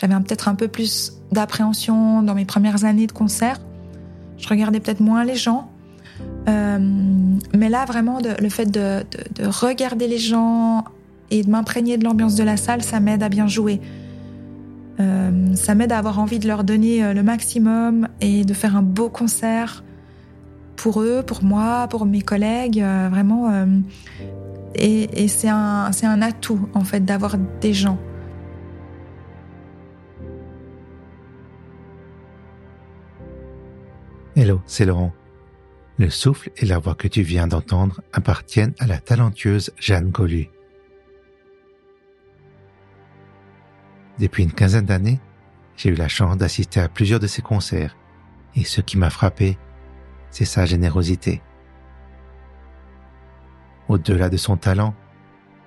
J'avais peut-être un peu plus d'appréhension dans mes premières années de concert. Je regardais peut-être moins les gens. Euh, mais là, vraiment, le fait de, regarder les gens et de m'imprégner de l'ambiance de la salle, ça m'aide à bien jouer. Euh, ça m'aide à avoir envie de leur donner euh, le maximum et de faire un beau concert pour eux, pour moi, pour mes collègues, vraiment. et, c'est un, un atout, en fait, d'avoir des gens. C'est Laurent. Le souffle et la voix que tu viens d'entendre appartiennent à la talentueuse Jeanne Golu. Depuis une quinzaine d'années, j'ai eu la chance d'assister à plusieurs de ses concerts et ce qui m'a frappé, c'est sa générosité. Au-delà de son talent,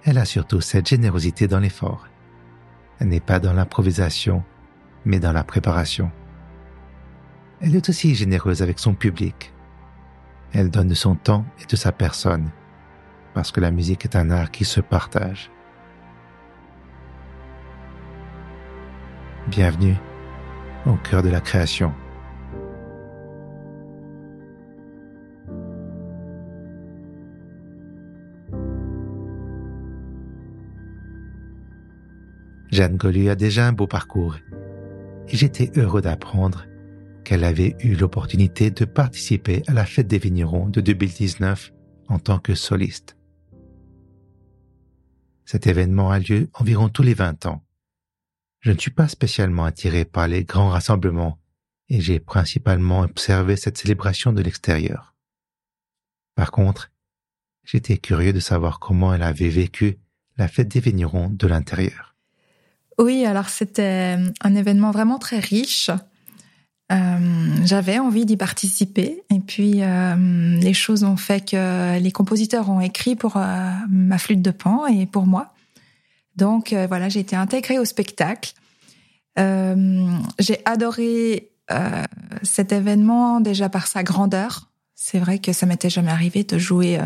elle a surtout cette générosité dans l'effort. Elle n'est pas dans l'improvisation, mais dans la préparation. Elle est aussi généreuse avec son public. Elle donne de son temps et de sa personne, parce que la musique est un art qui se partage. Bienvenue au cœur de la création. Jeanne Golu a déjà un beau parcours et j'étais heureux d'apprendre qu'elle avait eu l'opportunité de participer à la fête des vignerons de 2019 en tant que soliste. Cet événement a lieu environ tous les 20 ans. Je ne suis pas spécialement attiré par les grands rassemblements et j'ai principalement observé cette célébration de l'extérieur. Par contre, j'étais curieux de savoir comment elle avait vécu la fête des vignerons de l'intérieur. Oui, alors c'était un événement vraiment très riche. Euh, j'avais envie d'y participer et puis euh, les choses ont fait que les compositeurs ont écrit pour euh, ma flûte de pan et pour moi. Donc voilà, j'ai été intégrée au spectacle. j'ai adoré cet événement déjà par sa grandeur. C'est vrai que ça m'était jamais arrivé de jouer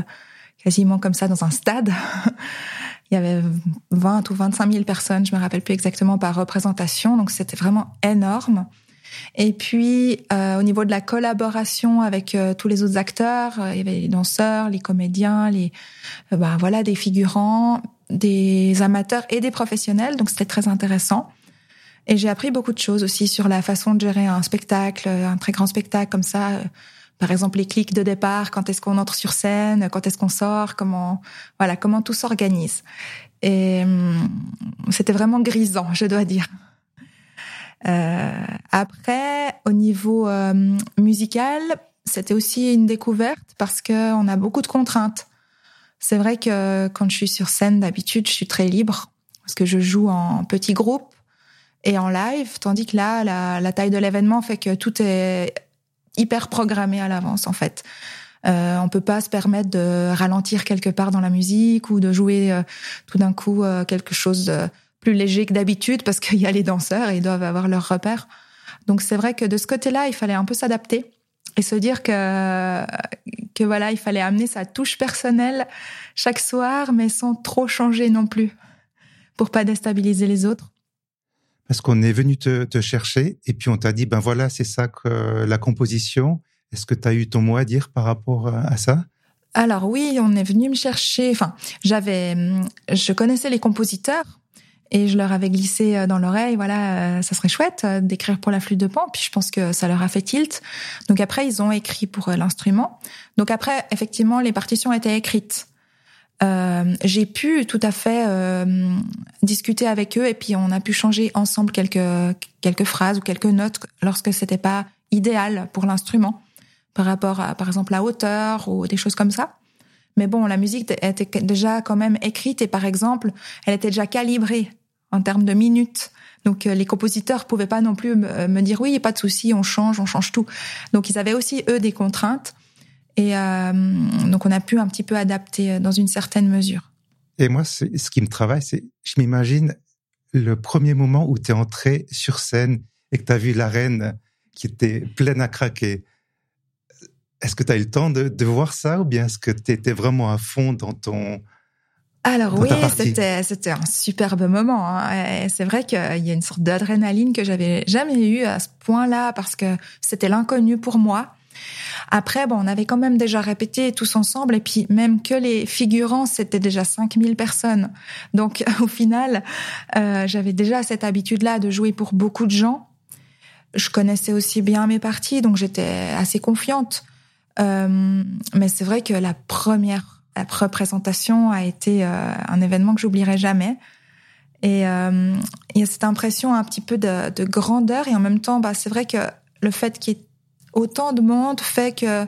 quasiment comme ça dans un stade. Il y avait 20 ou 25 000 personnes, je me rappelle plus exactement par représentation, donc c'était vraiment énorme. Et puis euh, au niveau de la collaboration avec euh, tous les autres acteurs, euh, il y avait les danseurs, les comédiens, les ben voilà des figurants, des amateurs et des professionnels. Donc c'était très intéressant. Et j'ai appris beaucoup de choses aussi sur la façon de gérer un spectacle, un très grand spectacle comme ça. Par exemple, les clics de départ, quand est-ce qu'on entre sur scène, quand est-ce qu'on sort, comment, voilà, comment tout s'organise. Et hum, c'était vraiment grisant, je dois dire. Euh, après, au niveau euh, musical, c'était aussi une découverte parce que on a beaucoup de contraintes. C'est vrai que quand je suis sur scène, d'habitude, je suis très libre parce que je joue en petit groupe et en live, tandis que là, la, taille de l'événement fait que tout est hyper programmé à l'avance en fait. Euh, on peut pas se permettre de ralentir quelque part dans la musique ou de jouer euh, tout d'un coup quelque chose de plus léger que d'habitude parce qu'il y a les danseurs et ils doivent avoir leurs repères. Donc c'est vrai que de ce côté-là, il fallait un peu s'adapter et se dire que que voilà, il fallait amener sa touche personnelle chaque soir, mais sans trop changer non plus, pour pas déstabiliser les autres. Parce qu'on est venu te, te, chercher et puis on t'a dit ben voilà, c'est ça que la composition. Est-ce que tu as eu ton mot à dire par rapport à ça? Alors oui, on est venu me chercher. Enfin, j'avais, je connaissais les compositeurs et je leur avais glissé euh, dans l'oreille, voilà, euh, ça serait chouette euh, d'écrire pour la flûte de pan. Puis je pense que ça leur a fait tilt. Donc après, ils ont écrit pour l'instrument. Donc après, effectivement, les partitions étaient écrites. Euh, j'ai pu tout à fait euh, discuter avec eux et puis on a pu changer ensemble quelques quelques phrases ou quelques notes lorsque c'était pas idéal pour l'instrument par rapport à par exemple la hauteur ou des choses comme ça. Mais bon, la musique était déjà quand même écrite et par exemple, elle était déjà calibrée en termes de minutes. Donc euh, les compositeurs pouvaient pas non plus me, dire oui, pas de souci, on change, on change tout. Donc ils avaient aussi eux des contraintes et euh, donc on a pu un petit peu adapter euh, dans une certaine mesure. Et moi, ce qui me travaille, c'est je m'imagine le premier moment où tu es entré sur scène et que tu as vu l'arène qui était pleine à craquer. Est-ce que tu as eu le temps de, de, voir ça ou bien est-ce que tu étais vraiment à fond dans ton, alors oui, c'était c'était un superbe moment. Hein. C'est vrai qu'il y a une sorte d'adrénaline que j'avais jamais eue à ce point-là parce que c'était l'inconnu pour moi. Après, bon, on avait quand même déjà répété tous ensemble et puis même que les figurants, c'était déjà 5000 personnes. Donc au final, euh, j'avais déjà cette habitude-là de jouer pour beaucoup de gens. Je connaissais aussi bien mes parties, donc j'étais assez confiante. Euh, mais c'est vrai que la première représentation a été euh, un événement que j'oublierai jamais. Et euh, il y a cette impression un petit peu de, de grandeur et en même temps, bah, c'est vrai que le fait qu'il y ait autant de monde fait que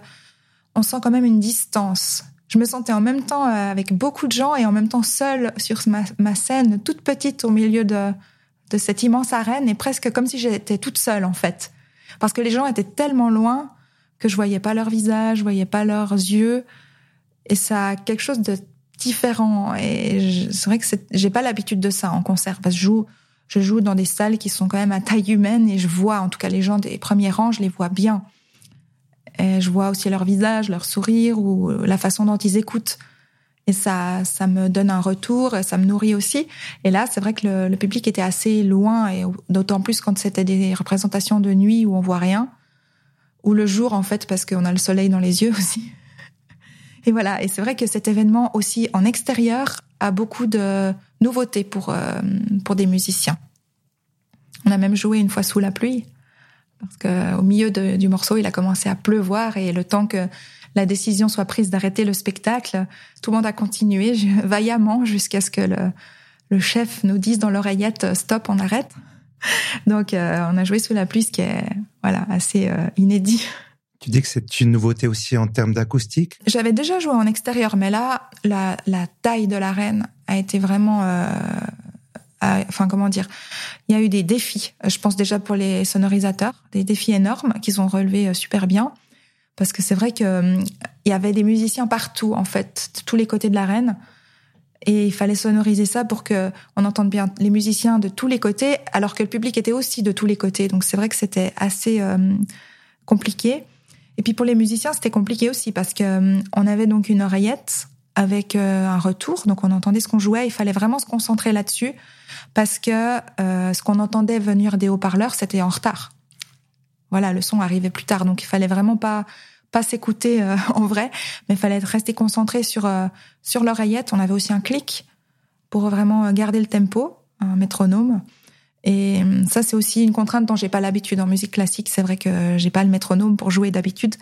on sent quand même une distance. Je me sentais en même temps euh, avec beaucoup de gens et en même temps seule sur ma, ma scène, toute petite au milieu de, de cette immense arène et presque comme si j'étais toute seule en fait. Parce que les gens étaient tellement loin que je voyais pas leur visage, je voyais pas leurs yeux et ça a quelque chose de différent et c'est vrai que j'ai pas l'habitude de ça en concert parce que je joue je joue dans des salles qui sont quand même à taille humaine et je vois en tout cas les gens des premiers rangs, je les vois bien. Et je vois aussi leur visage, leur sourire ou la façon dont ils écoutent. Et ça, ça me donne un retour, ça me nourrit aussi. Et là, c'est vrai que le, le, public était assez loin, et d'autant plus quand c'était des représentations de nuit où on voit rien, ou le jour en fait parce qu'on a le soleil dans les yeux aussi. Et voilà. Et c'est vrai que cet événement aussi en extérieur a beaucoup de nouveautés pour euh, pour des musiciens. On a même joué une fois sous la pluie parce que au milieu du morceau, il a commencé à pleuvoir et le temps que la décision soit prise d'arrêter le spectacle, tout le monde a continué vaillamment jusqu'à ce que le, le chef nous dise dans l'oreillette stop, on arrête. Donc euh, on a joué sous la pluie, ce qui est voilà assez euh, inédit. Tu dis que c'est une nouveauté aussi en termes d'acoustique? J'avais déjà joué en extérieur, mais là, la, la taille de l'arène a été vraiment euh, enfin comment dire, il y a eu des défis. Je pense déjà pour les sonorisateurs, des défis énormes qu'ils ont relevés super bien, parce que c'est vrai que euh, il y avait des musiciens partout en fait, de tous les côtés de l'arène, et il fallait sonoriser ça pour que on entende bien les musiciens de tous les côtés, alors que le public était aussi de tous les côtés. Donc c'est vrai que c'était assez euh, compliqué. Et puis pour les musiciens, c'était compliqué aussi parce que on avait donc une oreillette avec un retour, donc on entendait ce qu'on jouait. Il fallait vraiment se concentrer là-dessus parce que euh, ce qu'on entendait venir des haut-parleurs, c'était en retard. Voilà, le son arrivait plus tard, donc il fallait vraiment pas pas s'écouter euh, en vrai, mais fallait rester concentré sur euh, sur l'oreillette. On avait aussi un clic pour vraiment garder le tempo, un métronome. Et ça, c'est aussi une contrainte dont j'ai pas l'habitude en musique classique. C'est vrai que j'ai pas le métronome pour jouer d'habitude,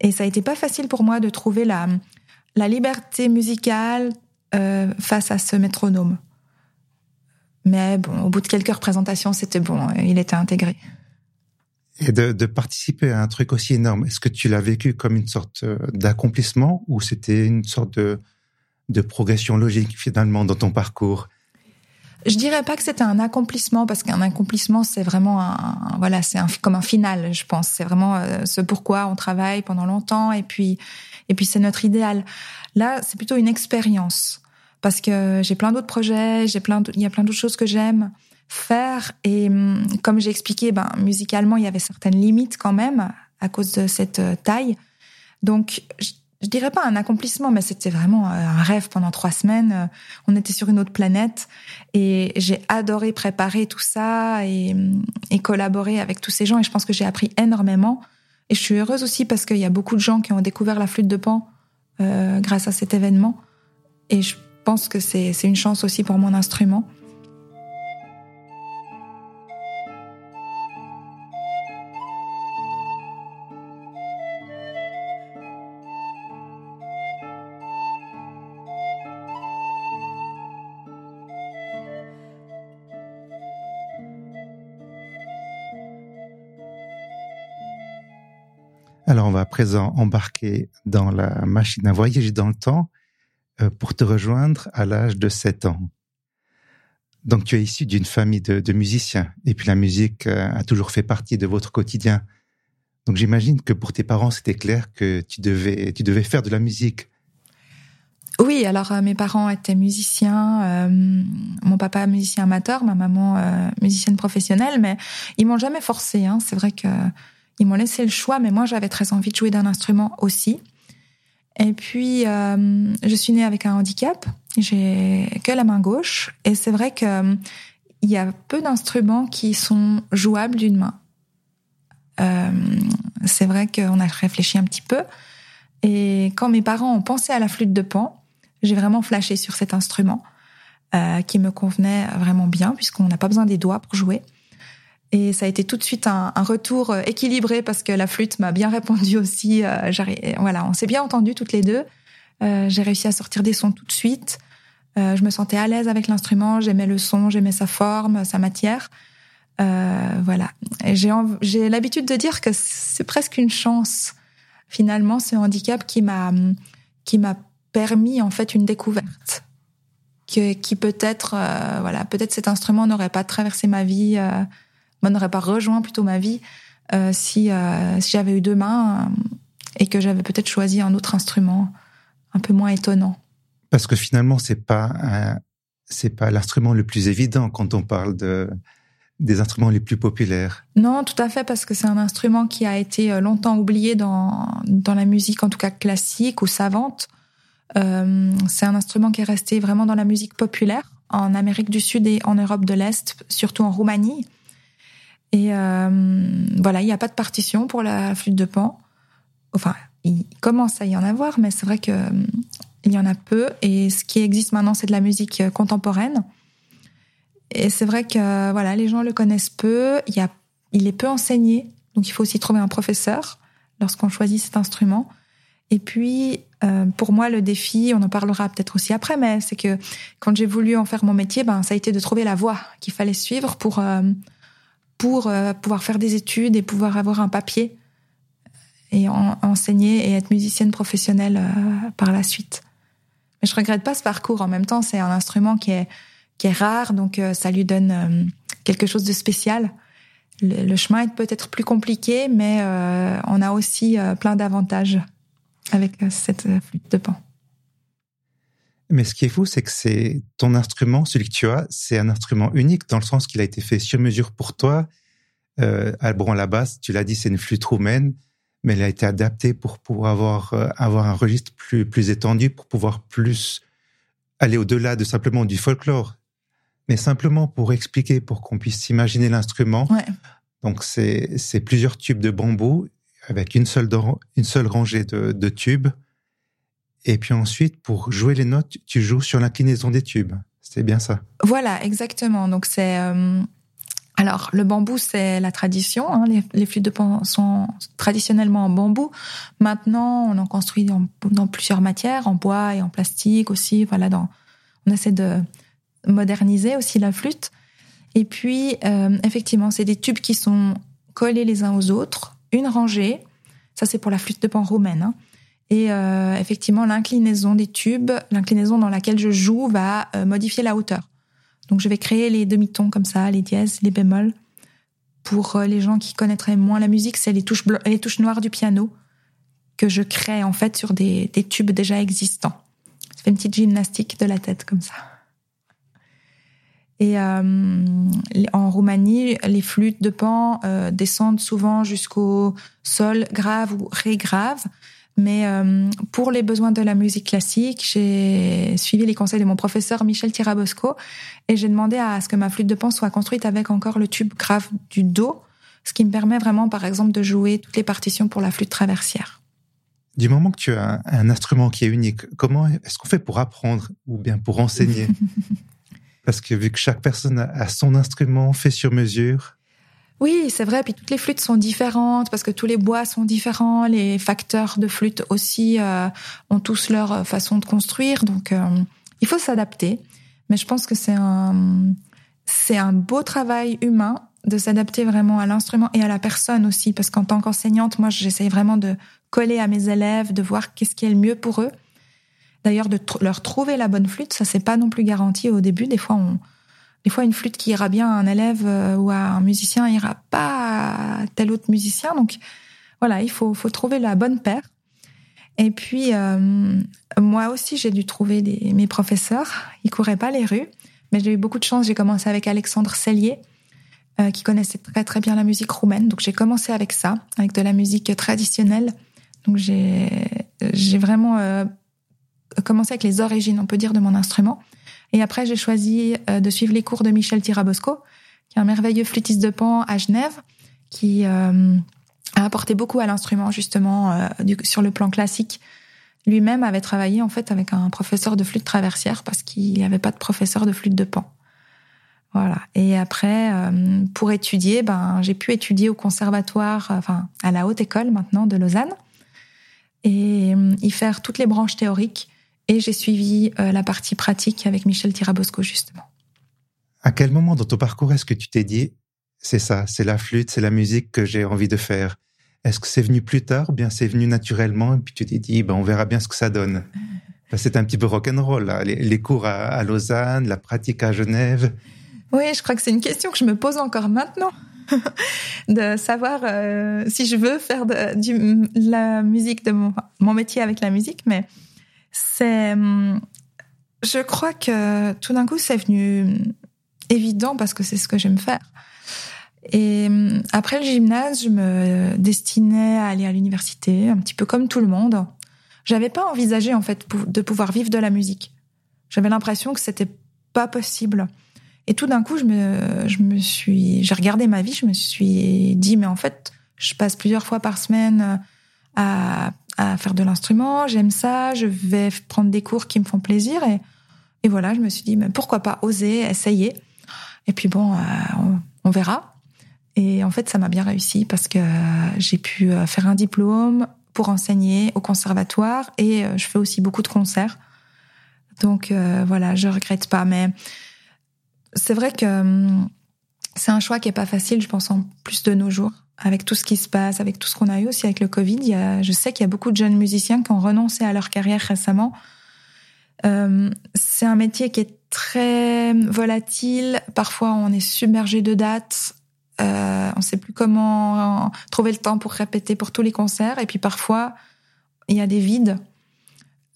et ça a été pas facile pour moi de trouver la la liberté musicale face à ce métronome. Mais bon, au bout de quelques représentations, c'était bon, il était intégré. Et de, de, participer à un truc aussi énorme, est-ce que tu l'as vécu comme une sorte euh, d'accomplissement ou c'était une sorte de, de progression logique finalement dans ton parcours? Je dirais pas que c'était un accomplissement parce qu'un accomplissement c'est vraiment un voilà c'est un comme un final je pense. C'est vraiment euh, ce pourquoi on travaille pendant longtemps et puis et puis c'est notre idéal. Là c'est plutôt une expérience parce que j'ai plein d'autres projets, j'ai plein, il y a plein d'autres choses que j'aime faire et hum, comme j'ai expliqué, ben musicalement il y avait certaines limites quand même à cause de cette euh, taille. Donc je, je dirais pas un accomplissement, mais c'était vraiment euh, un rêve pendant trois semaines. Euh, on était sur une autre planète et j'ai adoré préparer tout ça et, hum, et collaborer avec tous ces gens et je pense que j'ai appris énormément. Et je suis heureuse aussi parce qu'il y a beaucoup de gens qui ont découvert la flûte de pan euh, grâce à cet événement. Et je pense que c'est une chance aussi pour mon instrument. Présent embarquer dans la machine à voyager dans le temps euh, pour te rejoindre à l'âge de 7 ans. Donc tu es issu d'une famille de, musiciens et puis la musique euh, a toujours fait partie de votre quotidien. Donc j'imagine que pour tes parents c'était clair que tu devais tu devais faire de la musique. Oui, alors euh, mes parents étaient musiciens, mon papa musicien amateur, ma maman musicienne professionnelle, mais ils m'ont jamais forcé. Hein. C'est vrai que ils m'ont laissé le choix, mais moi j'avais très envie de jouer d'un instrument aussi. Et puis, euh, je suis née avec un handicap. J'ai que la main gauche. Et c'est vrai que il y a peu d'instruments qui sont jouables d'une main. Euh, c'est vrai qu'on a réfléchi un petit peu. Et quand mes parents ont pensé à la flûte de pan, j'ai vraiment flashé sur cet instrument euh, qui me convenait vraiment bien puisqu'on n'a pas besoin des doigts pour jouer. Et ça a été tout de suite un, retour euh, équilibré parce que la flûte m'a bien répondu aussi. Euh, voilà, on s'est bien entendu toutes les deux. Euh, j'ai réussi à sortir des sons tout de suite. Je me sentais à l'aise avec l'instrument. J'aimais le son, j'aimais sa forme, sa matière. Euh, voilà. J'ai l'habitude de dire que c'est presque une chance. Finalement, ce handicap qui m'a qui m'a permis en fait une découverte. Que, qui peut-être voilà peut-être cet instrument n'aurait pas traversé ma vie n'aurait pas rejoint plutôt ma vie euh, si, euh, si j'avais eu deux mains euh, et que j'avais peut-être choisi un autre instrument un peu moins étonnant. Parce que finalement, c'est pas c'est pas l'instrument le plus évident quand on parle de des instruments les plus populaires. Non, tout à fait, parce que c'est un instrument qui a été longtemps oublié dans dans la musique, en tout cas classique ou savante. Euh, c'est un instrument qui est resté vraiment dans la musique populaire en Amérique du Sud et en Europe de l'Est, surtout en Roumanie. Et euh, voilà, il n'y a pas de partition pour la flûte de pan. Enfin, il commence à y en avoir, mais c'est vrai que euh, il y en a peu. Et ce qui existe maintenant, c'est de la musique euh, contemporaine. Et c'est vrai que voilà, les gens le connaissent peu. Il, y a, il est peu enseigné, donc il faut aussi trouver un professeur lorsqu'on choisit cet instrument. Et puis, euh, pour moi, le défi, on en parlera peut-être aussi après, mais c'est que quand j'ai voulu en faire mon métier, ben ça a été de trouver la voie qu'il fallait suivre pour pour euh, pouvoir faire des études et pouvoir avoir un papier et en, enseigner et être musicienne professionnelle euh, par la suite. Mais je regrette pas ce parcours. En même temps, c'est un instrument qui est qui est rare, donc euh, ça lui donne quelque chose de spécial. Le, le chemin est peut-être plus compliqué, mais on a aussi plein d'avantages avec cette flûte de pan. Mais ce qui est fou, c'est que c'est ton instrument, celui que tu as, c'est un instrument unique dans le sens qu'il a été fait sur mesure pour toi. Euh, bon, à la base, tu l'as dit, c'est une flûte roumaine, mais elle a été adaptée pour pouvoir avoir, euh, avoir un registre plus, plus étendu, pour pouvoir plus aller au-delà de simplement du folklore, mais simplement pour expliquer, pour qu'on puisse imaginer l'instrument. Ouais. Donc, c'est plusieurs tubes de bambou avec une seule, une seule rangée de, de tubes et puis ensuite, pour jouer les notes, tu joues sur l'inclinaison des tubes. C'est bien ça. Voilà, exactement. Donc c'est euh... alors le bambou, c'est la tradition. Hein. Les, flûtes de pan sont traditionnellement en bambou. Maintenant, on en construit dans, plusieurs matières, en bois et en plastique aussi. Voilà, on essaie de moderniser aussi la flûte. Et puis, euh, effectivement, c'est des tubes qui sont collés les uns aux autres, une rangée. Ça, c'est pour la flûte de pan romaine. Hein. Et euh, effectivement, l'inclinaison des tubes, l'inclinaison dans laquelle je joue va euh, modifier la hauteur. Donc je vais créer les demi-tons comme ça, les dièses, les bémols. Pour euh, les gens qui connaîtraient moins la musique, c'est les touches, les touches noires du piano que je crée en fait sur des, des tubes déjà existants. Ça fait une petite gymnastique de la tête comme ça. Et euh, en Roumanie, les flûtes de pan euh, descendent souvent jusqu'au sol grave ou ré grave. Mais euh, pour les besoins de la musique classique, j'ai suivi les conseils de mon professeur Michel Tirabosco et j'ai demandé à ce que ma flûte de pan soit construite avec encore le tube grave du do, ce qui me permet vraiment, par exemple, de jouer toutes les partitions pour la flûte traversière. Du moment que tu as un instrument qui est unique, comment est-ce qu'on fait pour apprendre ou bien pour enseigner? Parce que vu que chaque personne a son instrument fait sur mesure, oui, c'est vrai. Puis toutes les flûtes sont différentes parce que tous les bois sont différents. Les facteurs de flûte aussi euh, ont tous leur façon de construire. Donc, euh, il faut s'adapter. Mais je pense que c'est un, c'est un beau travail humain de s'adapter vraiment à l'instrument et à la personne aussi. Parce qu'en tant qu'enseignante, moi, j'essaye vraiment de coller à mes élèves, de voir qu'est-ce qui est le mieux pour eux. D'ailleurs, de leur trouver la bonne flûte, ça c'est pas non plus garanti au début. Des fois, on, des fois, une flûte qui ira bien à un élève euh, ou à un musicien ira pas à tel autre musicien. Donc, voilà, il faut, faut trouver la bonne paire. Et puis, euh, moi aussi, j'ai dû trouver des, mes professeurs. Ils couraient pas les rues, mais j'ai eu beaucoup de chance. J'ai commencé avec Alexandre Cellier, euh, qui connaissait très très bien la musique roumaine. Donc, j'ai commencé avec ça, avec de la musique traditionnelle. Donc, j'ai j'ai vraiment commencé avec les origines, on peut dire, de mon instrument. Et après, j'ai choisi de suivre les cours de Michel Tirabosco, qui est un merveilleux flûtiste de pan à Genève, qui a apporté beaucoup à l'instrument justement sur le plan classique lui-même avait travaillé en fait avec un professeur de flûte traversière parce qu'il n'y avait pas de professeur de flûte de pan. Voilà. Et après, euh, pour étudier, ben j'ai pu étudier au conservatoire, enfin à la haute école maintenant de Lausanne, et euh, y faire toutes les branches théoriques. Et j'ai suivi euh, la partie pratique avec Michel Tirabosco justement. À quel moment dans ton parcours est-ce que tu t'es dit c'est ça, c'est la flûte, c'est la musique que j'ai envie de faire? Est-ce que c'est venu plus tard ou bien c'est venu naturellement et puis tu t'es dit, ben, on verra bien ce que ça donne? C'est un petit peu rock'n'roll, là. Les, cours à, Lausanne, la pratique à Genève. Oui, je crois que c'est une question que je me pose encore maintenant. de savoir euh, si je veux faire de, du, la musique de mon, mon métier avec la musique, mais c'est, hum, je crois que tout d'un coup c'est venu évident parce que c'est ce que j'aime faire. Et hum, après le gymnase, je me destinais à aller à l'université, un petit peu comme tout le monde. J'avais pas envisagé en fait de pouvoir vivre de la musique. J'avais l'impression que c'était pas possible. Et tout d'un coup, je me, je me suis, j'ai regardé ma vie, je me suis dit, mais en fait, je passe plusieurs fois par semaine à, à faire de l'instrument, j'aime ça, je vais prendre des cours qui me font plaisir. Et, et voilà, je me suis dit, mais pourquoi pas oser, essayer. Et puis bon, euh, on, on verra. Et en fait, ça m'a bien réussi parce que j'ai pu euh, faire un diplôme pour enseigner au conservatoire et euh, je fais aussi beaucoup de concerts. Donc euh, voilà, je regrette pas. Mais c'est vrai que hum, c'est un choix qui est pas facile, je pense, en plus de nos jours. Avec tout ce qui se passe, avec tout ce qu'on a eu aussi avec le Covid, je sais qu'il y a beaucoup de jeunes musiciens qui ont renoncé à leur carrière récemment. Euh, c'est un métier qui est très volatile. Parfois, on est submergé de dates. Euh, on sait plus comment trouver le temps pour répéter pour tous les concerts. Et puis parfois, il y a des vides.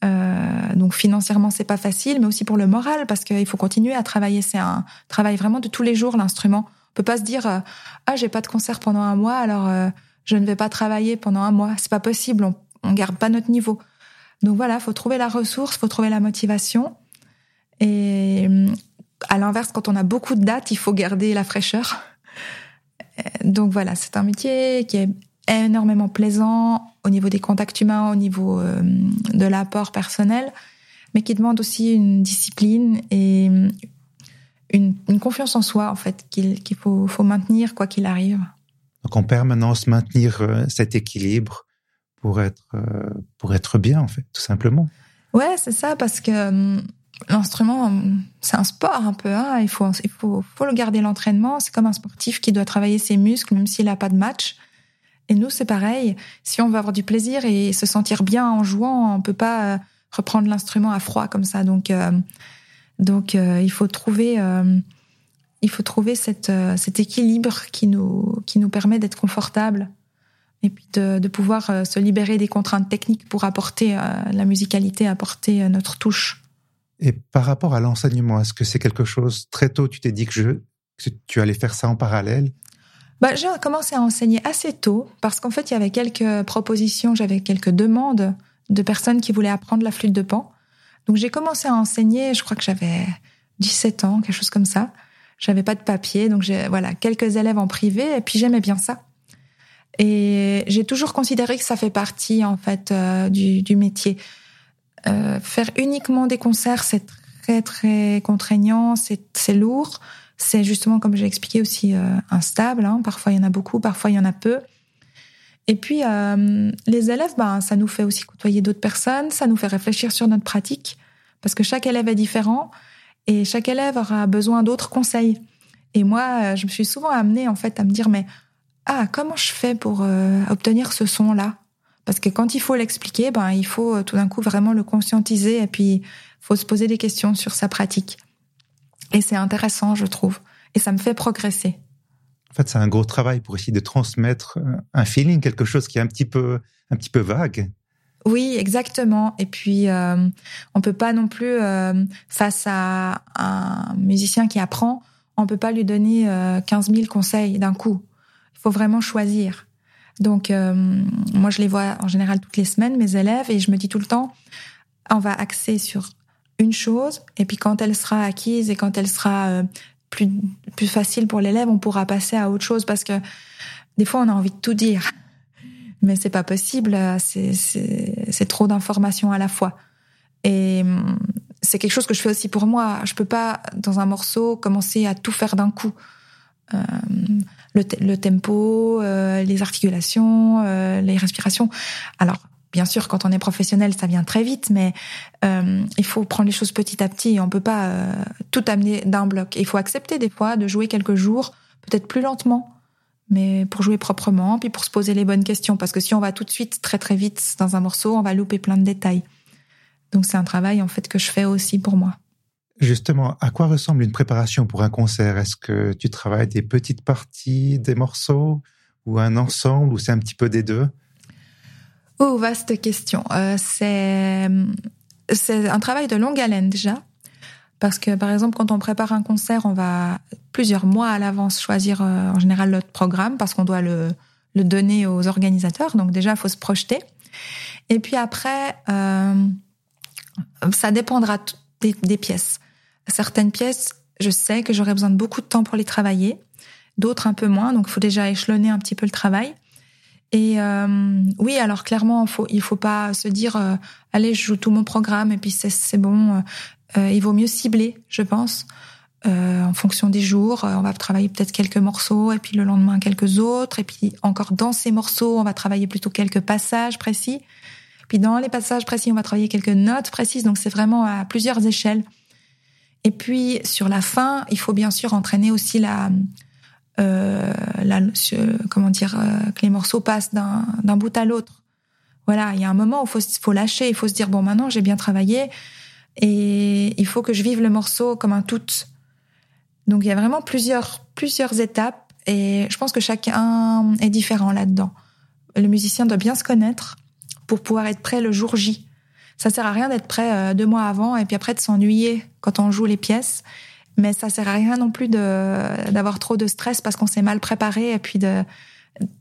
Euh, donc financièrement, c'est pas facile, mais aussi pour le moral, parce qu'il faut continuer à travailler. C'est un travail vraiment de tous les jours, l'instrument. On peut pas se dire euh, ah j'ai pas de concert pendant un mois, alors euh, je ne vais pas travailler pendant un mois. C'est pas possible. On, on garde pas notre niveau. Donc voilà, faut trouver la ressource, faut trouver la motivation. Et à l'inverse, quand on a beaucoup de dates, il faut garder la fraîcheur. Donc voilà, c'est un métier qui est énormément plaisant au niveau des contacts humains, au niveau euh, de l'apport personnel, mais qui demande aussi une discipline et une, confiance en soi en fait qu'il faut, maintenir quoi qu'il arrive. Donc en permanence maintenir euh, cet équilibre pour être euh, pour être bien en fait, tout simplement. Ouais, c'est ça parce que l'instrument, c'est un sport un peu. Hein. Il faut, il faut, faut le garder l'entraînement. C'est comme un sportif qui doit travailler ses muscles même s'il n'a pas de match. Et nous, c'est pareil. Si on veut avoir du plaisir et se sentir bien en jouant, on peut pas euh, reprendre l'instrument à froid comme ça. Donc, euh, donc, euh, il faut trouver, il faut trouver cette, cet équilibre qui nous, qui nous permet d'être confortable et puis de, de pouvoir se libérer des contraintes techniques pour apporter la musicalité, apporter notre touche. Et par rapport à l'enseignement, est-ce que c'est quelque chose très tôt Tu t'es dit que, je, que tu allais faire ça en parallèle? Bah, j'ai commencé à enseigner assez tôt parce qu'en fait, il y avait quelques propositions, j'avais quelques demandes de personnes qui voulaient apprendre la flûte de pan. Donc j'ai commencé à enseigner, je crois que j'avais 17 ans, quelque chose comme ça. J'avais pas de papier, donc j'ai voilà quelques élèves en privé et puis j'aimais bien ça. Et j'ai toujours considéré que ça fait partie en fait euh, du, du métier. Euh, faire uniquement des concerts, c'est très très contraignant, c'est lourd. C'est justement, comme j'ai expliqué, aussi euh, instable. Hein. Parfois, il y en a beaucoup, parfois, il y en a peu. Et puis, euh, les élèves, ben, ça nous fait aussi côtoyer d'autres personnes, ça nous fait réfléchir sur notre pratique, parce que chaque élève est différent et chaque élève aura besoin d'autres conseils. Et moi, je me suis souvent amenée, en fait, à me dire, mais ah, comment je fais pour obtenir ce son-là? Parce que quand il faut l'expliquer, ben, il faut euh, tout d'un coup vraiment le conscientiser et puis faut se poser des questions sur sa pratique. Et c'est intéressant, je trouve. Et ça me fait progresser. En fait, c'est un gros travail pour essayer de transmettre euh, un feeling, quelque chose qui est un petit peu, un petit peu vague. Oui, exactement. Et puis, euh, on peut pas non plus, euh, face à un musicien qui apprend, on peut pas lui donner 15 000 conseils d'un coup. Il faut vraiment choisir. Donc, euh, moi, je les vois en général toutes les semaines, mes élèves, et je me dis tout le temps, on va axer sur une chose, et puis quand elle sera acquise et quand elle sera euh, plus, plus facile pour l'élève, on pourra passer à autre chose parce que des fois, on a envie de tout dire. Mais c'est pas possible, c'est trop d'informations à la fois. Et hum, c'est quelque chose que je fais aussi pour moi. Je peux pas, dans un morceau, commencer à tout faire d'un coup. Euh, le, le, tempo, euh, les articulations, euh, les respirations. Alors, bien sûr, quand on est professionnel, ça vient très vite, mais euh, il faut prendre les choses petit à petit. On peut pas euh, tout amener d'un bloc. Il faut accepter des fois de jouer quelques jours, peut-être plus lentement, mais pour jouer proprement, puis pour se poser les bonnes questions. Parce que si on va tout de suite très très vite dans un morceau, on va louper plein de détails. Donc c'est un travail en fait que je fais aussi pour moi. Justement, à quoi ressemble une préparation pour un concert? Est-ce que tu travailles des petites parties, des morceaux, ou un ensemble, ou c'est un petit peu des deux? Oh, vaste question. Euh, c'est c'est un travail de longue haleine déjà, parce que par exemple quand on prépare un concert, on va plusieurs mois à l'avance choisir euh, en général notre programme parce qu'on doit le le donner aux organisateurs. Donc déjà, il faut se projeter. Et puis après, euh, ça dépendra des, des pièces. Certaines pièces, je sais que j'aurai besoin de beaucoup de temps pour les travailler, d'autres un peu moins, donc il faut déjà échelonner un petit peu le travail. Et euh, oui, alors clairement, faut, il faut pas se dire euh, allez, je joue tout mon programme et puis c'est bon. Euh, il vaut mieux cibler, je pense, euh, en fonction des jours. On va travailler peut-être quelques morceaux et puis le lendemain quelques autres et puis encore dans ces morceaux, on va travailler plutôt quelques passages précis. Puis dans les passages précis, on va travailler quelques notes précises. Donc c'est vraiment à plusieurs échelles. Et puis sur la fin, il faut bien sûr entraîner aussi la, euh, comment dire, euh, que les morceaux passent d'un bout à l'autre. Voilà, il y a un moment où il faut, faut lâcher, il faut se dire bon maintenant j'ai bien travaillé et il faut que je vive le morceau comme un tout. Donc il y a vraiment plusieurs plusieurs étapes et je pense que chacun est différent là-dedans. Le musicien doit bien se connaître pour pouvoir être prêt le jour J. Ça sert à rien d'être prêt euh, deux mois avant et puis après de s'ennuyer quand on joue les pièces. Mais ça sert à rien non plus de d'avoir trop de stress parce qu'on s'est mal préparé et puis de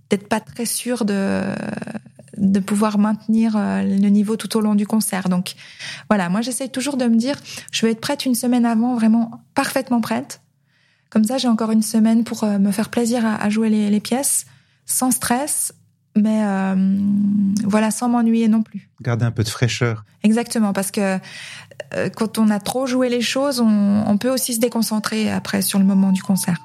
d'être pas très sûr de de pouvoir maintenir euh, le niveau tout au long du concert. Donc voilà, moi j'essaie toujours de me dire, je vais être prête une semaine avant, vraiment parfaitement prête. Comme ça, j'ai encore une semaine pour euh, me faire plaisir à, jouer les, les pièces sans stress mais euh, voilà, sans m'ennuyer non plus. Garder un peu de fraîcheur. Exactement, parce que quand on a trop joué les choses, on, on peut aussi se déconcentrer après sur le moment du concert.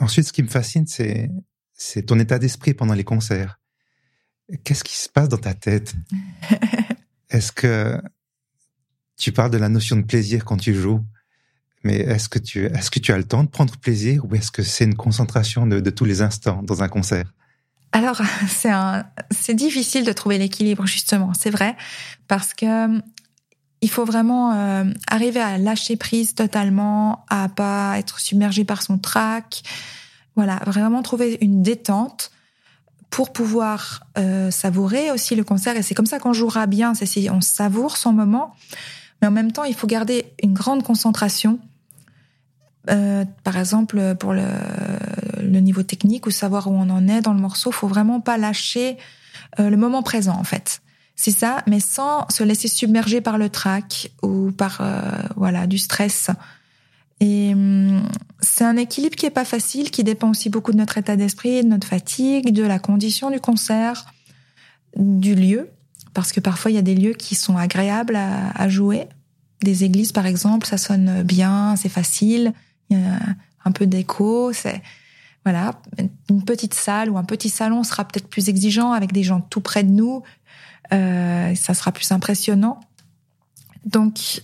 Ensuite, ce qui me fascine, c'est c'est ton état d'esprit pendant les concerts. Qu'est-ce qui se passe dans ta tête? Est-ce que tu parles de la notion de plaisir quand tu joues, mais est-ce que tu as le temps de prendre plaisir ou est-ce que c'est une concentration de, tous les instants dans un concert? Alors c'est difficile de trouver l'équilibre justement, c'est vrai, parce que il faut vraiment euh, arriver à lâcher prise totalement, à pas être submergé par son trac. Voilà, vraiment trouver une détente pour pouvoir euh, savourer aussi le concert. Et c'est comme ça qu'on jouera bien, c'est si on savoure son moment. Mais en même temps, il faut garder une grande concentration. Euh, par exemple, pour le, le, niveau technique ou savoir où on en est dans le morceau, faut vraiment pas lâcher euh, le moment présent, en fait. C'est ça, mais sans se laisser submerger par le trac ou par euh, voilà du stress. Et hum, c'est un équilibre qui est pas facile, qui dépend aussi beaucoup de notre état d'esprit, de notre fatigue, de la condition du concert, du lieu, parce que parfois il y a des lieux qui sont agréables à, jouer. Des églises, par exemple, ça sonne bien, c'est facile, un peu d'écho, c'est voilà, une petite salle ou un petit salon sera peut-être plus exigeant avec des gens tout près de nous, euh, ça sera plus impressionnant. Donc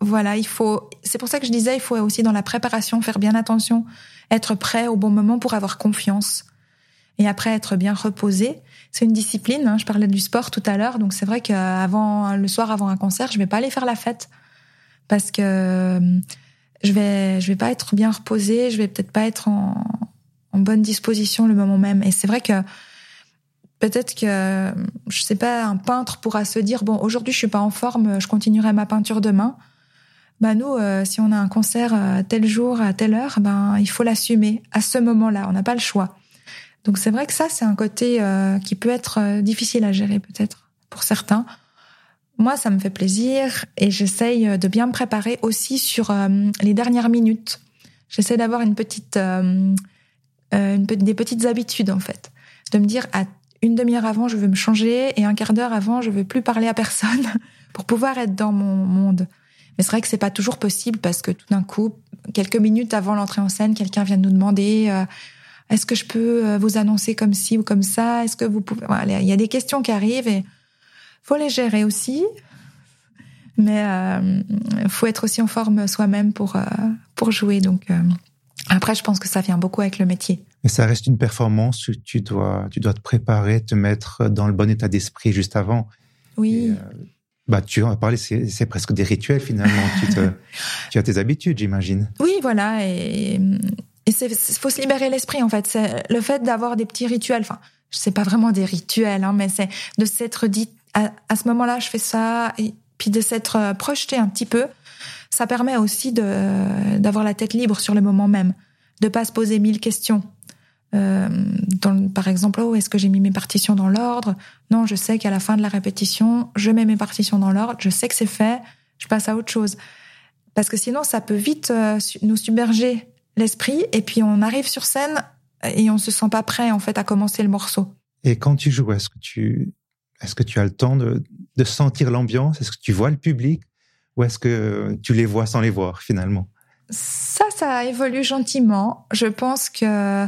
voilà, il faut. C'est pour ça que je disais, il faut aussi dans la préparation faire bien attention, être prêt au bon moment pour avoir confiance. Et après être bien reposé, c'est une discipline. Hein. Je parlais du sport tout à l'heure, donc c'est vrai qu'avant le soir, avant un concert, je vais pas aller faire la fête parce que euh, je vais, je vais pas être bien reposé, je vais peut-être pas être en, en bonne disposition le moment même. Et c'est vrai que Peut-être que, je sais pas, un peintre pourra se dire bon, aujourd'hui je suis pas en forme, je continuerai ma peinture demain. Bah nous, euh, si on a un concert à tel jour, à telle heure, ben il faut l'assumer à ce moment-là. On n'a pas le choix. Donc c'est vrai que ça, c'est un côté euh, qui peut être euh, difficile à gérer peut-être pour certains. Moi, ça me fait plaisir et j'essaye de bien me préparer aussi sur les dernières minutes. J'essaie d'avoir une petite, une, des petites habitudes en fait, de me dire à une demi-heure avant, je veux me changer et un quart d'heure avant, je veux plus parler à personne pour pouvoir être dans mon monde. Mais c'est vrai que c'est pas toujours possible parce que tout d'un coup, quelques minutes avant l'entrée en scène, quelqu'un vient de nous demander euh, est-ce que je peux euh, vous annoncer comme ci ou comme ça? Est-ce que vous pouvez? Il y a des questions qui arrivent et faut les gérer aussi. Mais euh, faut être aussi en forme soi-même pour euh, pour jouer. Donc après, je pense que ça vient beaucoup avec le métier. Mais ça reste une performance. Tu dois, tu dois te préparer, te mettre dans le bon état d'esprit juste avant. Oui. Euh, bah, tu en as parlé, c'est presque des rituels finalement. tu, te, tu as tes habitudes, j'imagine. Oui, voilà. Et il faut se libérer l'esprit en fait. C'est le fait d'avoir des petits rituels. Enfin, je sais pas vraiment des rituels, hein, mais c'est de s'être dit à, à ce moment-là, je fais ça, et puis de s'être euh, projeté un petit peu. Ça permet aussi de d'avoir la tête libre sur le moment même, de pas se poser mille questions. Euh, dans, par exemple, oh, est-ce que j'ai mis mes partitions dans l'ordre? Non, je sais qu'à la fin de la répétition, je mets mes partitions dans l'ordre, je sais que c'est fait, je passe à autre chose. Parce que sinon, ça peut vite euh, nous submerger l'esprit, et puis on arrive sur scène et on se sent pas prêt en fait à commencer le morceau. Et quand tu joues, est-ce que tu est-ce que tu as le temps de, sentir l'ambiance? Est-ce que tu vois le public? Ou est-ce que tu les vois sans les voir finalement? Ça, ça évolue gentiment. Je pense que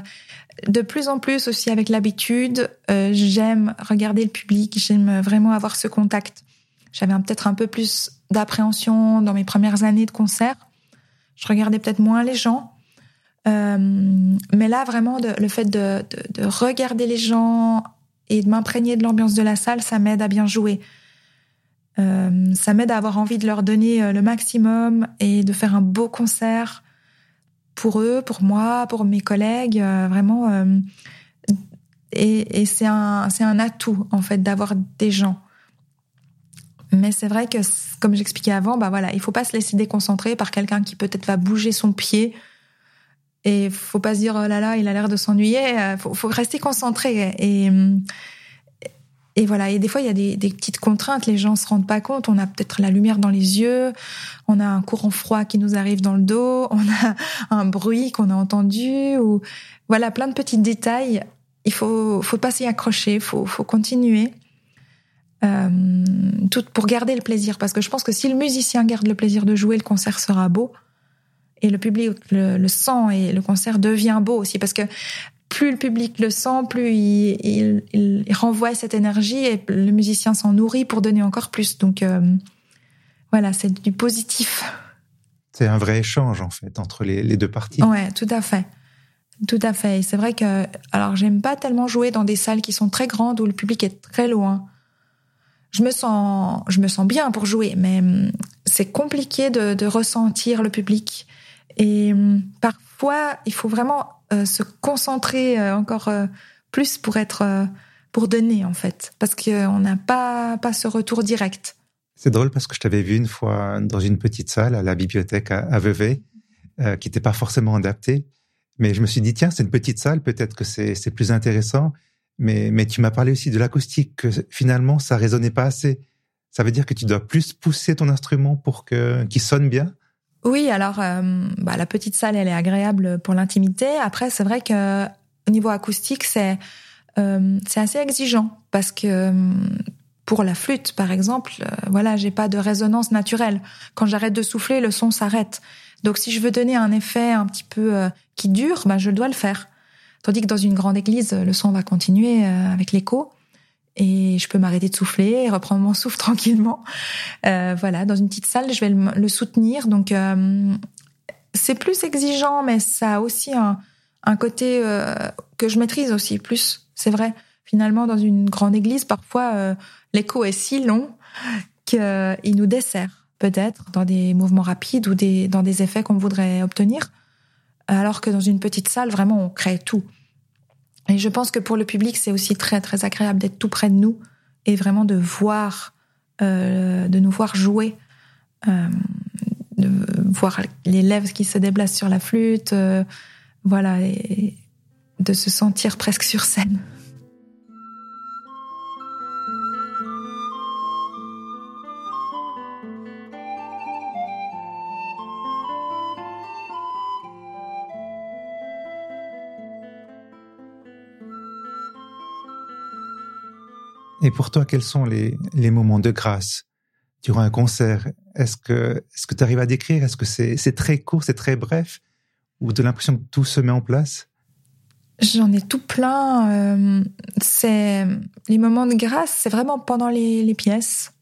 de plus en plus aussi avec l'habitude, euh, j'aime regarder le public, j'aime vraiment avoir ce contact. J'avais peut-être un peu plus d'appréhension dans mes premières années de concert. Je regardais peut-être moins les gens. Euh, mais là, vraiment, le fait de, regarder les gens et de m'imprégner de l'ambiance de la salle, ça m'aide à bien jouer. Euh, ça m'aide à avoir envie de leur donner le maximum et de faire un beau concert pour eux, pour moi, pour mes collègues, euh, vraiment. Euh, et, et c'est un, un atout en fait d'avoir des gens. Mais c'est vrai que, comme j'expliquais avant, bah voilà, il faut pas se laisser déconcentrer par quelqu'un qui peut-être va bouger son pied. Et faut pas se dire oh là là, il a l'air de s'ennuyer. Euh, faut, faut rester concentré. Et et voilà. Et des fois, il y a des, des, petites contraintes. Les gens se rendent pas compte. On a peut-être la lumière dans les yeux. On a un courant froid qui nous arrive dans le dos. On a un bruit qu'on a entendu. Ou voilà, plein de petits détails. Il faut, faut pas s'y accrocher. Faut, faut continuer. Euh, tout pour garder le plaisir. Parce que je pense que si le musicien garde le plaisir de jouer, le concert sera beau et le public le, le, sent et le concert devient beau aussi parce que plus le public le sent, plus il, renvoie cette énergie et le musicien s'en nourrit pour donner encore plus. Donc euh, voilà, c'est du positif. C'est un vrai échange en fait entre les, deux parties. Ouais, tout à fait. Tout à fait. Et c'est vrai que, alors, j'aime pas tellement jouer dans des salles qui sont très grandes où le public est très loin. Je me sens, je me sens bien pour jouer, mais hum, c'est compliqué de, de, ressentir le public. Et hum, parfois, il faut vraiment euh, se concentrer euh, encore euh, plus pour être pour donner en fait, parce qu'on n'a pas pas ce retour direct. C'est drôle parce que je t'avais vu une fois dans une petite salle à la bibliothèque à, Vevey, qui n'était pas forcément adaptée, mais je me suis dit tiens c'est une petite salle, peut-être que c'est c'est plus intéressant. Mais mais tu m'as parlé aussi de l'acoustique que finalement ça résonnait pas assez. Ça veut dire que tu dois plus pousser ton instrument pour que qu'il sonne bien. Oui, alors euh, bah, la petite salle, elle est agréable pour l'intimité. Après, c'est vrai que au niveau acoustique, c'est euh, c'est assez exigeant parce que euh, pour la flûte, par exemple, voilà, j'ai pas de résonance naturelle. Quand j'arrête de souffler, le son s'arrête. Donc, si je veux donner un effet un petit peu qui dure, bah, je dois le faire. Tandis que dans une grande église, le son va continuer avec l'écho et je peux m'arrêter de souffler et reprendre mon souffle tranquillement. Euh, voilà, dans une petite salle, je vais le, soutenir. Donc euh, c'est plus exigeant, mais ça a aussi un, un côté euh, que je maîtrise aussi plus. C'est vrai. Finalement, dans une grande église, parfois euh, l'écho est si long qu'il nous dessert peut-être dans des mouvements rapides ou des, dans des effets qu'on voudrait obtenir, alors que dans une petite salle, vraiment, on crée tout. Et je pense que pour le public, c'est aussi très très agréable d'être tout près de nous et vraiment de voir, euh, de nous voir jouer, euh, de voir les lèvres qui se déplacent sur la flûte, euh, voilà, et de se sentir presque sur scène. Et pour toi, quels sont les, moments de grâce durant un concert? Est-ce que est-ce que tu arrives à décrire? Est-ce que c'est très court, c'est très bref, ou de l'impression que tout se met en place? J'en ai tout plein. Euh, c'est les moments de grâce, c'est vraiment pendant les, les pièces,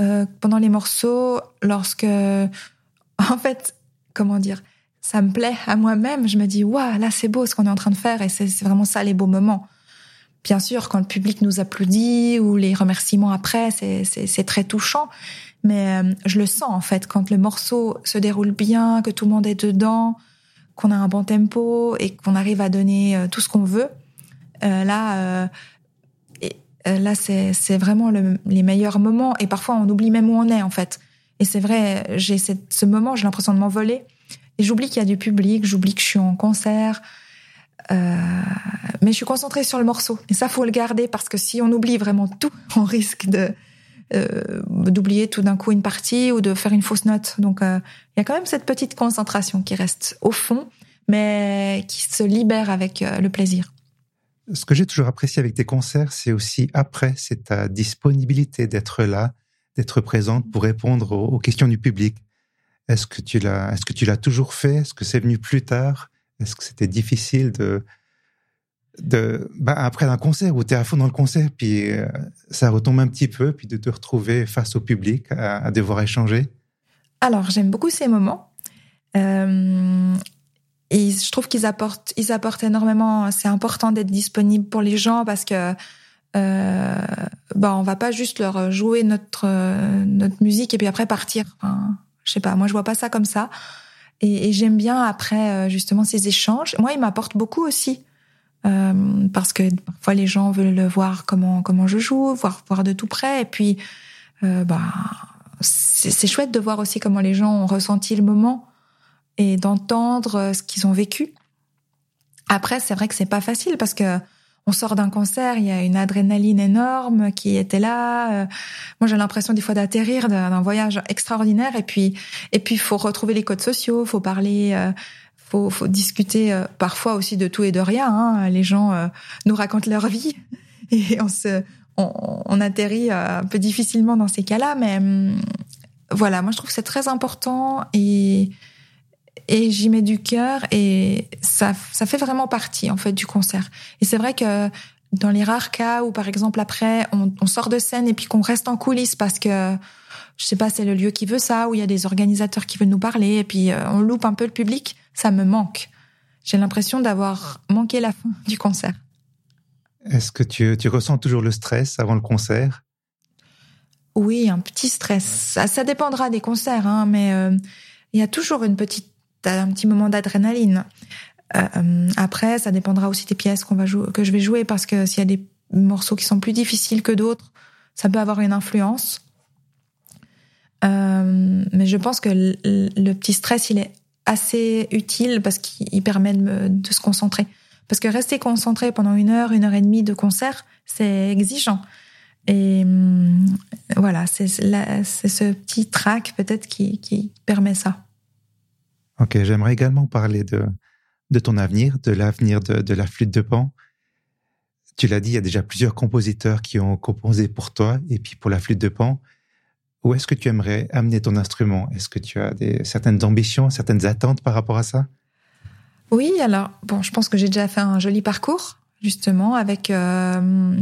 euh, pendant les morceaux, lorsque, en fait, comment dire, ça me plaît à moi-même. Je me dis, waouh, là c'est beau ce qu'on est en train de faire, et c'est vraiment ça les beaux moments. Bien sûr, quand le public nous applaudit ou les remerciements après, c'est très touchant. Mais euh, je le sens en fait quand le morceau se déroule bien, que tout le monde est dedans, qu'on a un bon tempo et qu'on arrive à donner euh, tout ce qu'on veut. Euh, là, et, là c'est vraiment les meilleurs moments. Et parfois, on oublie même où on est en fait. Et c'est vrai, j'ai ce moment, j'ai l'impression de m'envoler. Et j'oublie qu'il y a du public, j'oublie que je suis en concert. Euh, mais je suis concentrée sur le morceau. Et ça, faut le garder parce que si on oublie vraiment tout, on risque euh, d'oublier tout d'un coup une partie ou de faire une fausse note. Donc, euh, il y a quand même cette petite concentration qui reste au fond, mais qui se libère avec le plaisir. Ce que j'ai toujours apprécié avec tes concerts, c'est aussi après, c'est ta disponibilité d'être là, d'être présente pour répondre aux, aux questions du public. Est-ce que tu l'as, est-ce que tu l'as toujours fait? Est-ce que c'est venu plus tard? Est-ce que c'était difficile de, de bah, après un concert où tu es à fond dans le concert, puis euh, ça retombe un petit peu, puis de te retrouver face au public à, devoir échanger? Alors, j'aime beaucoup ces moments. Euh, et je trouve qu'ils apportent, ils apportent énormément. C'est important d'être disponible pour les gens parce que euh, bah, on va pas juste leur jouer notre notre musique et puis après partir. Enfin, je sais pas, moi je vois pas ça comme ça. Et, et j'aime bien après euh, justement ces échanges. Moi, il m'apporte beaucoup aussi. Euh, parce que parfois les gens veulent voir comment comment je joue, voir voir de tout près, et puis euh, bah c'est chouette de voir aussi comment les gens ont ressenti le moment et d'entendre euh, ce qu'ils ont vécu. Après, c'est vrai que c'est pas facile parce que on sort d'un concert, il y a une adrénaline énorme qui était là. Euh, moi, j'ai l'impression des fois d'atterrir d'un voyage extraordinaire. Et puis, et puis, faut retrouver les codes sociaux, faut parler, euh, faut, faut discuter euh, parfois aussi de tout et de rien. Hein. Les gens nous racontent leur vie et on se, on, on atterrit un peu difficilement dans ces cas-là. Mais hum, voilà, moi, je trouve que c'est très important et et j'y mets du cœur et ça, ça fait vraiment partie en fait du concert. Et c'est vrai que dans les rares cas où par exemple après on, on sort de scène et puis qu'on reste en coulisses parce que je sais pas c'est le lieu qui veut ça ou il y a des organisateurs qui veulent nous parler et puis euh, on loupe un peu le public, ça me manque. J'ai l'impression d'avoir manqué la fin du concert. Est-ce que tu, tu ressens toujours le stress avant le concert? Oui, un petit stress. Ça, ça dépendra des concerts, hein, mais euh, il y a toujours une petite un petit moment d'adrénaline. Euh, après, ça dépendra aussi des pièces qu'on va que je vais jouer, parce que s'il y a des morceaux qui sont plus difficiles que d'autres, ça peut avoir une influence. Euh, mais je pense que le, petit stress, il est assez utile parce qu'il permet de, se concentrer. Parce que rester concentré pendant une heure, une heure et demie de concert, c'est exigeant. Et hum, voilà, c'est ce petit track peut-être qui permet ça. Ok, j'aimerais également parler de, de ton avenir, de l'avenir de, de, la flûte de Pan. Tu l'as dit, il y a déjà plusieurs compositeurs qui ont composé pour toi et puis pour la flûte de Pan. Où est-ce que tu aimerais amener ton instrument? Est-ce que tu as des, certaines ambitions, certaines attentes par rapport à ça? Oui, alors, bon, je pense que j'ai déjà fait un joli parcours, justement, avec euh,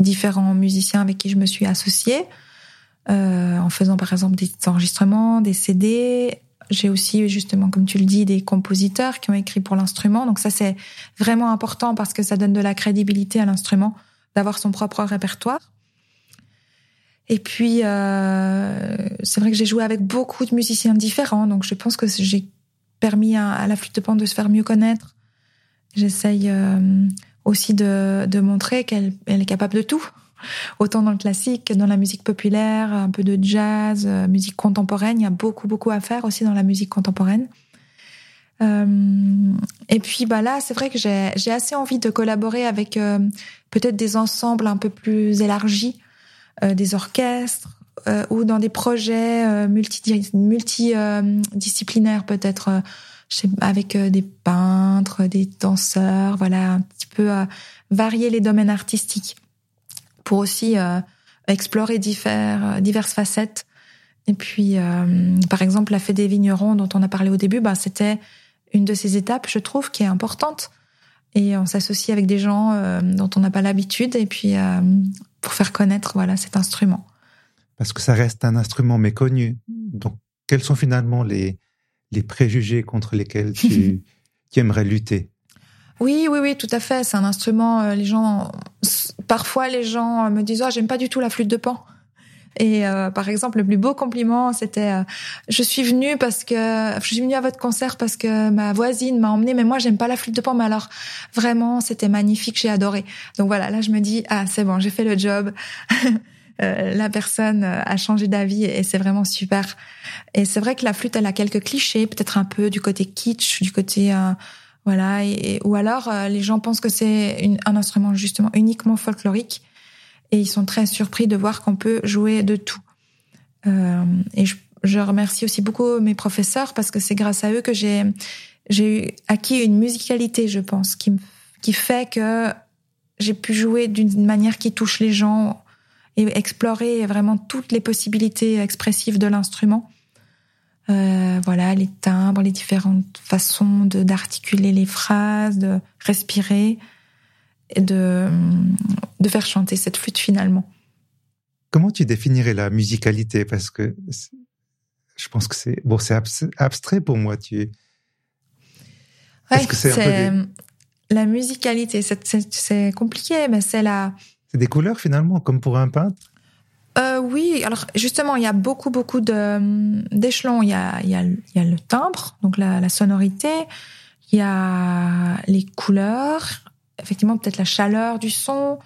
différents musiciens avec qui je me suis associée, euh, en faisant par exemple des enregistrements, des CD, j'ai aussi, justement, comme tu le dis, des compositeurs qui ont écrit pour l'instrument. Donc ça, c'est vraiment important parce que ça donne de la crédibilité à l'instrument d'avoir son propre répertoire. Et puis, euh, c'est vrai que j'ai joué avec beaucoup de musiciens différents, donc je pense que j'ai permis à, la flûte de pan de se faire mieux connaître. J'essaye euh, aussi de, montrer qu'elle elle est capable de tout, autant dans le classique que dans la musique populaire, un peu de jazz, euh, musique contemporaine. Il y a beaucoup beaucoup à faire aussi dans la musique contemporaine. Euh, et puis bah là, c'est vrai que j'ai assez envie de collaborer avec euh, peut-être des ensembles un peu plus élargis, des orchestres ou dans des projets multi multi disciplinaires peut-être avec des peintres, des danseurs, voilà un petit peu varier les domaines artistiques pour aussi explorer divers, diverses facettes. Et puis, par exemple, la fête des vignerons dont on a parlé au début, bah, c'était une de ces étapes, je trouve, qui est importante. Et on s'associe avec des gens euh, dont on n'a pas l'habitude, et puis euh, pour faire connaître voilà cet instrument. Parce que ça reste un instrument méconnu. Donc, quels sont finalement les les préjugés contre lesquels tu, tu aimerais lutter? Oui, oui, oui, tout à fait. C'est un instrument. Euh, les gens, parfois, les gens me disent, oh, j'aime pas du tout la flûte de pan. Et euh, par exemple, le plus beau compliment, c'était euh, je suis venue parce que je suis venue à votre concert parce que ma voisine m'a emmenée, mais moi j'aime pas la flûte de pan. Mais alors vraiment, c'était magnifique, j'ai adoré. Donc voilà, là je me dis ah c'est bon, j'ai fait le job. Euh, la personne a changé d'avis et c'est vraiment super. Et c'est vrai que la flûte, elle a quelques clichés, peut-être un peu du côté kitsch, du côté voilà, ou alors les gens pensent que c'est un instrument justement uniquement folklorique et ils sont très surpris de voir qu'on peut jouer de tout. Euh, et je, remercie aussi beaucoup mes professeurs parce que c'est grâce à eux que j'ai acquis une musicalité, je pense, qui fait que j'ai pu jouer d'une manière qui touche les gens et explorer vraiment toutes les possibilités expressives de l'instrument. Euh, voilà, les timbres, les différentes façons de d'articuler les phrases, de respirer de, de faire chanter cette flûte finalement. Comment tu définirais la musicalité? Parce que je pense que c'est bon, c'est abstrait pour moi. Tu ouais, que c'est la musicalité C'est compliqué, mais c'est la. C'est des couleurs finalement, comme pour un peintre? Euh, oui, alors justement, il y a beaucoup beaucoup de d'échelons. Il y a il y a il y a le timbre, donc la, la sonorité. Il y a les couleurs, effectivement peut-être la chaleur du son,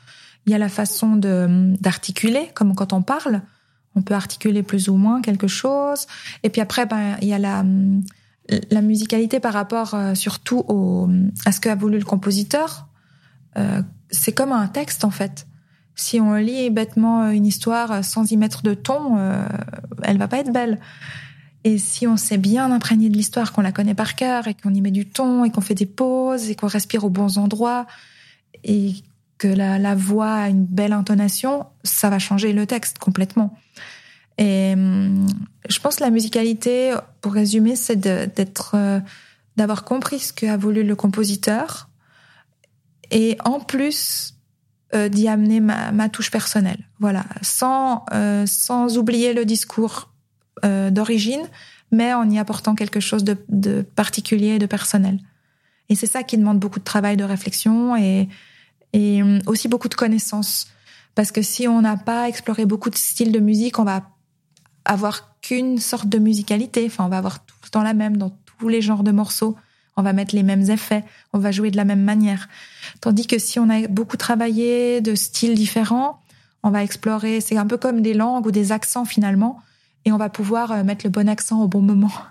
il y a la façon d'articuler, comme quand on parle, on peut articuler plus ou moins quelque chose. Et puis après, ben il y a la la musicalité par rapport euh, surtout au à ce qu'a voulu le compositeur. Euh, c'est comme un texte en fait. Si on lit bêtement une histoire sans y mettre de ton, euh, elle va pas être belle. Et si on s'est bien imprégné de l'histoire, qu'on la connaît par cœur et qu'on y met du ton et qu'on fait des pauses et qu'on respire aux bons endroits et que la, la, voix a une belle intonation, ça va changer le texte complètement. Et hum, je pense que la musicalité, pour résumer, c'est d'être, euh, d'avoir compris ce qu'a voulu le compositeur et en plus euh, d'y amener ma, touche personnelle. Voilà, sans euh, sans oublier le discours euh, d'origine, mais en y apportant quelque chose de, de particulier et de personnel. Et c'est ça qui demande beaucoup de travail, de réflexion et, et euh, aussi beaucoup de connaissances. Parce que si on n'a pas exploré beaucoup de styles de musique, on va avoir qu'une sorte de musicalité. Enfin, on va avoir tout le temps la même dans tous les genres de morceaux. On va mettre les mêmes effets. On va jouer de la même manière. Tandis que si on a beaucoup travaillé de styles différents, on va explorer. C'est un peu comme des langues ou des accents finalement et on va pouvoir euh, mettre le bon accent au bon moment.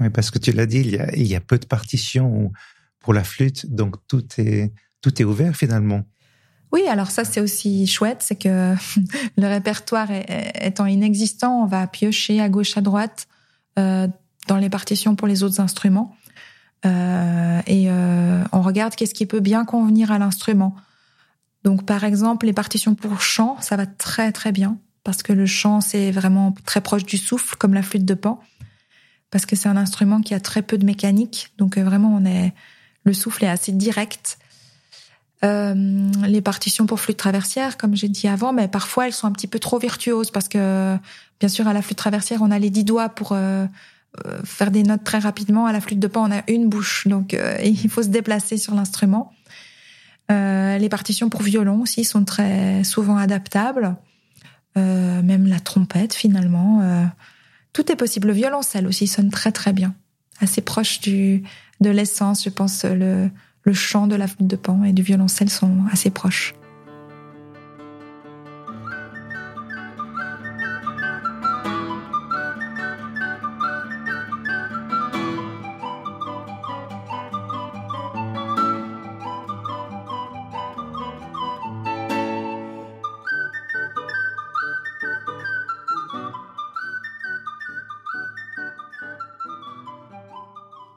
Oui, parce que tu l'as dit, il y, a, il y a peu de partitions pour la flûte, donc tout est, tout est ouvert finalement. Oui, alors ça c'est aussi chouette, c'est que le répertoire étant inexistant, on va piocher à gauche, à droite euh, dans les partitions pour les autres instruments. Euh, et euh, on regarde qu'est-ce qui peut bien convenir à l'instrument. Donc par exemple, les partitions pour chant, ça va très très bien parce que le chant, c'est vraiment très proche du souffle, comme la flûte de pan, parce que c'est un instrument qui a très peu de mécanique, donc euh, vraiment, on est, le souffle est assez direct. Euh, les partitions pour flûte traversière, comme j'ai dit avant, mais parfois elles sont un petit peu trop virtuoses parce que, bien sûr, à la flûte traversière, on a les dix doigts pour euh, faire des notes très rapidement. À la flûte de pan, on a une bouche, donc euh, il faut se déplacer sur l'instrument. les partitions pour violon aussi sont très souvent adaptables. Euh, même la trompette finalement. Euh, tout est possible. Le violoncelle aussi sonne très très bien, assez proche du de l'essence, je pense le le chant de la flûte de pan et du violoncelle sont assez proches.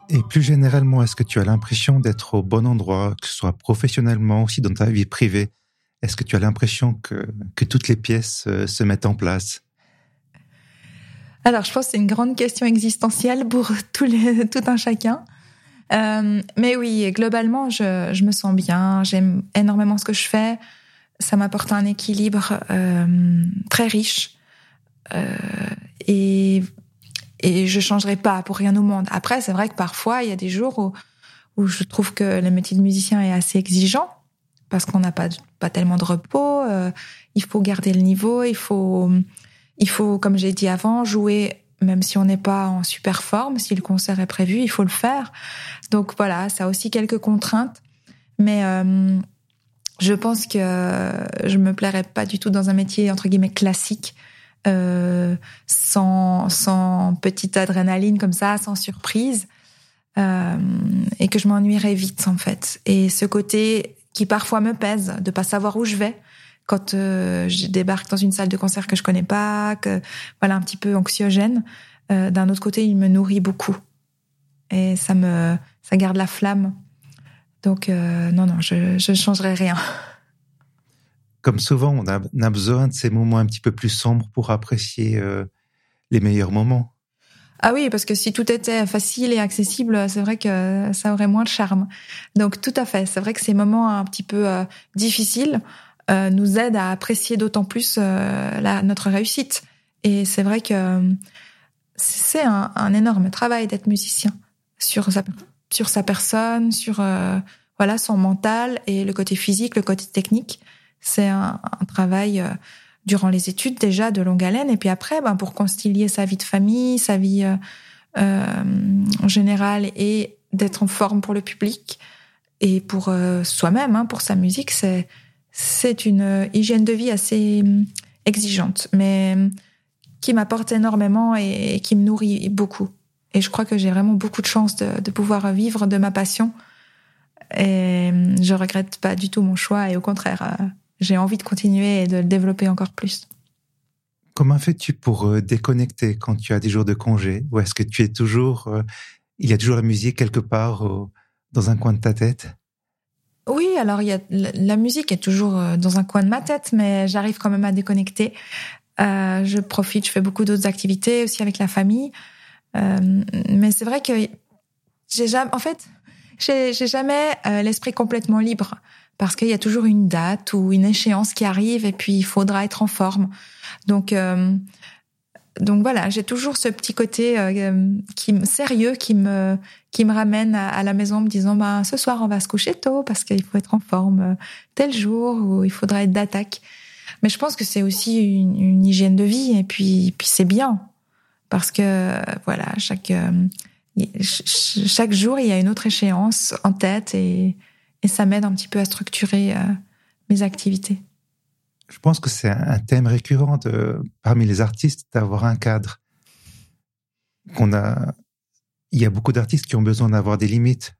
Et plus généralement, est-ce que tu as l'impression d'être au bon endroit, que ce soit professionnellement, aussi dans ta vie privée? Est-ce que tu as l'impression que, que toutes les pièces euh, se mettent en place? Alors, je pense que c'est une grande question existentielle pour tout un chacun. Euh, mais oui, globalement, je, je me sens bien. J'aime énormément ce que je fais. Ça m'apporte un équilibre euh, très riche. Et et je changerai pas pour rien au monde. Après, c'est vrai que parfois, il y a des jours où, où je trouve que le métier de musicien est assez exigeant parce qu'on n'a pas, pas tellement de repos. Euh, il faut garder le niveau, il faut, il faut, comme j'ai dit avant, jouer même si on n'est pas en super forme. Si le concert est prévu, il faut le faire. Donc voilà, ça a aussi quelques contraintes. Mais euh, je pense que je me plairais pas du tout dans un métier entre guillemets classique euh, sans, sans petite adrénaline comme ça, sans surprise, euh, et que je m'ennuierais vite en fait. Et ce côté qui parfois me pèse de pas savoir où je vais quand euh, je débarque dans une salle de concert que je connais pas, voilà un petit peu anxiogène. D'un autre côté, il me nourrit beaucoup et ça me ça garde la flamme. Donc non non, je je changerai rien. comme souvent, on a, besoin de ces moments un petit peu plus sombres pour apprécier euh, les meilleurs moments. Ah oui, parce que si tout était facile et accessible, c'est vrai que ça aurait moins de charme. Donc tout à fait, c'est vrai que ces moments un petit peu euh, difficiles euh, nous aident à apprécier d'autant plus notre réussite. Et c'est vrai que c'est un, un, énorme travail d'être musicien sur sa, sur sa personne, sur voilà son mental et le côté physique, le côté technique. C'est un, travail euh, durant les études déjà de longue haleine et puis après, ben, pour concilier sa vie de famille, sa vie euh, euh, en général et d'être en forme pour le public et pour soi-même, hein, pour sa musique, c'est une hygiène de vie assez exigeante, mais qui m'apporte énormément et, qui me nourrit beaucoup. Et je crois que j'ai vraiment beaucoup de chance de, pouvoir vivre de ma passion. Et je regrette pas du tout mon choix et au contraire, j'ai envie de continuer et de le développer encore plus. Comment fais-tu pour euh, déconnecter quand tu as des jours de congé? Ou est-ce que tu es toujours, euh, il y a toujours la musique quelque part dans un coin de ta tête? Oui, alors il y a, la musique est toujours euh, dans un coin de ma tête, mais j'arrive quand même à déconnecter. je profite, je fais beaucoup d'autres activités aussi avec la famille. mais c'est vrai que j'ai jamais, en fait, j'ai jamais l'esprit complètement libre parce qu'il y a toujours une date ou une échéance qui arrive et puis il faudra être en forme. Donc euh, donc voilà, j'ai toujours ce petit côté euh, qui sérieux qui me qui me ramène à, la maison me disant bah ce soir on va se coucher tôt parce qu'il faut être en forme euh, tel jour ou il faudra être d'attaque. Mais je pense que c'est aussi une, une, hygiène de vie et puis puis c'est bien parce que voilà chaque chaque jour il y a une autre échéance en tête et et ça m'aide un petit peu à structurer euh, mes activités. Je pense que c'est un thème récurrent de, parmi les artistes d'avoir un cadre. Qu'on a, il y a beaucoup d'artistes qui ont besoin d'avoir des limites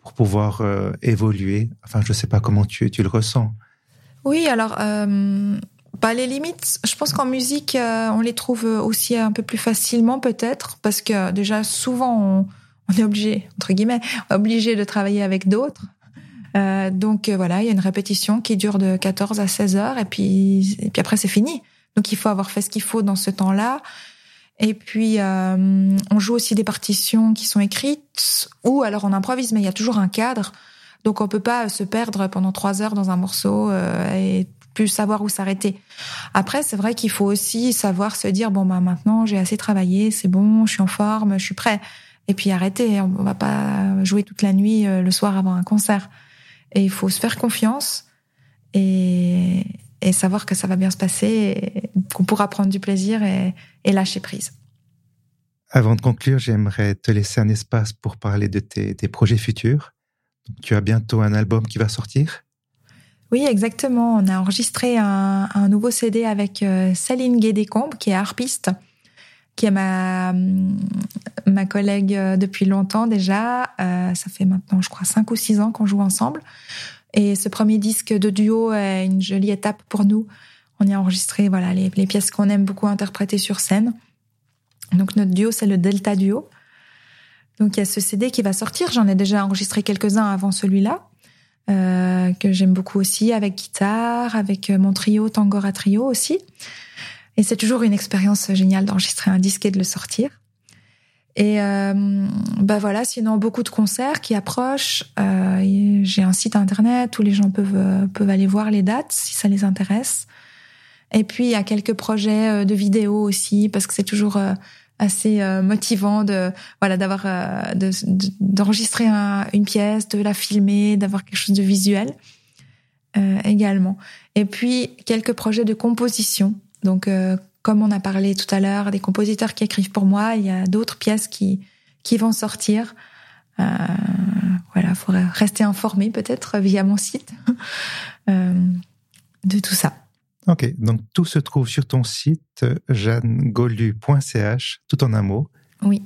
pour pouvoir euh, évoluer. Enfin, je ne sais pas comment tu, tu le ressens. Oui, alors, euh, bah, les limites, je pense qu'en musique, euh, on les trouve aussi un peu plus facilement peut-être, parce que déjà souvent, on, on est obligé, entre guillemets, obligé de travailler avec d'autres. Euh, donc euh, voilà, il y a une répétition qui dure de 14 à 16 heures et puis et puis après c'est fini. Donc il faut avoir fait ce qu'il faut dans ce temps-là. Et puis euh, on joue aussi des partitions qui sont écrites ou alors on improvise, mais il y a toujours un cadre. Donc on peut pas se perdre pendant trois heures dans un morceau et plus savoir où s'arrêter. Après, c'est vrai qu'il faut aussi savoir se dire bon bah maintenant j'ai assez travaillé, c'est bon, je suis en forme, je suis prêt. Et puis arrêter, on va pas jouer toute la nuit le soir avant un concert. Et il faut se faire confiance et, et savoir que ça va bien se passer, qu'on pourra prendre du plaisir et, et, lâcher prise. Avant de conclure, j'aimerais te laisser un espace pour parler de tes, tes projets futurs. tu as bientôt un album qui va sortir Oui, exactement. On a enregistré un, nouveau CD avec euh, Céline Guédécombe, qui est harpiste, qui est ma, ma collègue euh, depuis longtemps déjà. Euh, ça fait maintenant, je crois, cinq ou six ans qu'on joue ensemble. Et ce premier disque de duo est une jolie étape pour nous. On y a enregistré voilà les, pièces qu'on aime beaucoup interpréter sur scène. Donc notre duo, c'est le Delta Duo. Donc il y a ce CD qui va sortir. J'en ai déjà enregistré quelques-uns avant celui-là, euh, que j'aime beaucoup aussi, avec guitare, avec mon trio Tangora Trio aussi. Et c'est toujours une expérience géniale d'enregistrer un disque et de le sortir. Et euh, bah voilà, sinon beaucoup de concerts qui approchent. Euh, j'ai un site internet où les gens peuvent euh, peuvent aller voir les dates si ça les intéresse. Et puis il y a quelques projets de vidéos aussi parce que c'est toujours assez euh, motivant de voilà d'avoir euh, d'enregistrer une pièce, de la filmer, d'avoir quelque chose de visuel euh, également. Et puis quelques projets de composition. Donc comme on a parlé tout à l'heure, des compositeurs qui écrivent pour moi, il y a d'autres pièces qui qui vont sortir. voilà, faudrait rester informé peut-être via mon site de tout ça. Ok, donc tout se trouve sur ton site jeannegolu.ch, tout en un mot. Oui.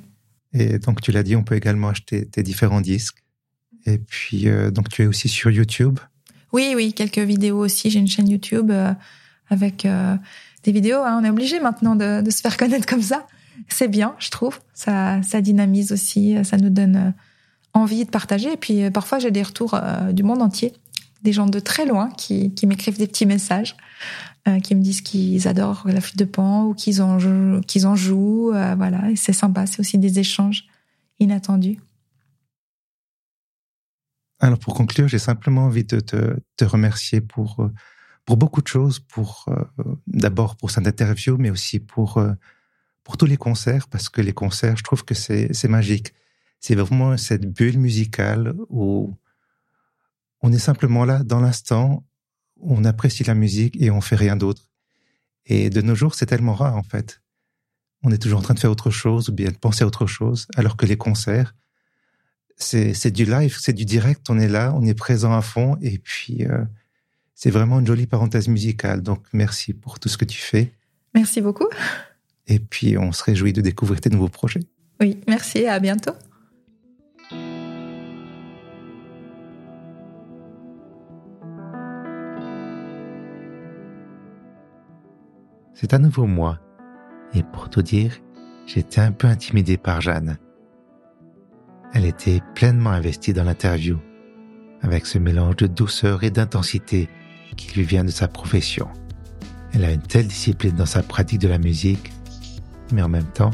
Et donc tu l'as dit, on peut également acheter tes différents disques. Et puis euh, donc tu es aussi sur YouTube. Oui, oui, quelques vidéos aussi. J'ai une chaîne YouTube euh, avec euh, des vidéos. Hein. On est obligé maintenant de, se faire connaître comme ça. C'est bien, je trouve. Ça, dynamise aussi. Ça nous donne envie de partager. Et puis parfois j'ai des retours du monde entier des gens de très loin qui, m'écrivent des petits messages, euh, qui me disent qu'ils adorent la flûte de pan ou qu'ils en, jouent. Euh, voilà, c'est sympa. C'est aussi des échanges inattendus. Alors pour conclure, j'ai simplement envie de te, remercier pour euh, pour beaucoup de choses, pour d'abord pour cette interview, mais aussi pour pour tous les concerts, parce que les concerts, je trouve que c'est c'est magique. C'est vraiment cette bulle musicale où on est simplement là dans l'instant, on apprécie la musique et on fait rien d'autre. Et de nos jours, c'est tellement rare en fait. On est toujours en train de faire autre chose ou bien de penser à autre chose, alors que les concerts, c'est du live, c'est du direct. On est là, on est présent à fond, et puis euh, c'est vraiment une jolie parenthèse musicale. Donc merci pour tout ce que tu fais. Merci beaucoup. Et puis on se réjouit de découvrir tes nouveaux projets. Oui, merci. À bientôt. c'est à nouveau moi. Et pour tout dire, j'étais un peu intimidé par Jeanne. Elle était pleinement investie dans l'interview, avec ce mélange de douceur et d'intensité qui lui vient de sa profession. Elle a une telle discipline dans sa pratique de la musique, mais en même temps,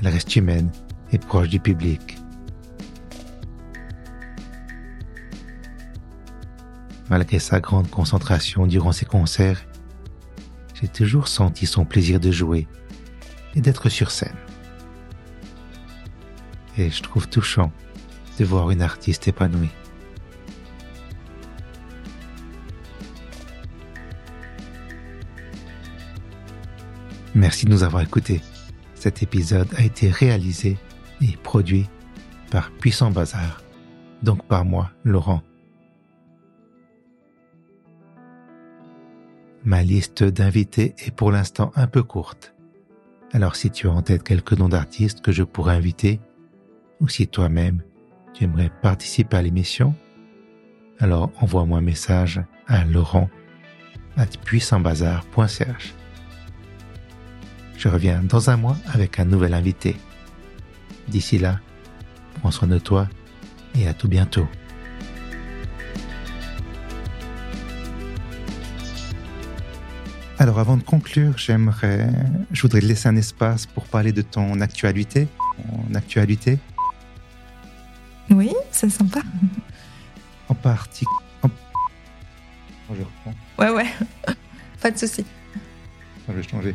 elle reste humaine et proche du public. Malgré sa grande concentration durant ses concerts, j'ai toujours senti son plaisir de jouer et d'être sur scène. Et je trouve touchant de voir une artiste épanouie. Merci de nous avoir écoutés. Cet épisode a été réalisé et produit par Puissant Bazar, donc par moi, Laurent. Ma liste d'invités est pour l'instant un peu courte. Alors si tu as en tête quelques noms d'artistes que je pourrais inviter, ou si toi-même tu aimerais participer à l'émission, alors envoie-moi un message à laurent Je reviens dans un mois avec un nouvel invité. D'ici là, prends soin de toi et à tout bientôt. Alors avant de conclure, j'aimerais, je voudrais laisser un espace pour parler de ton actualité. Ton actualité. Oui, c'est sympa. En partie. En... je reprends. Ouais, ouais. Pas de souci. Je vais changer.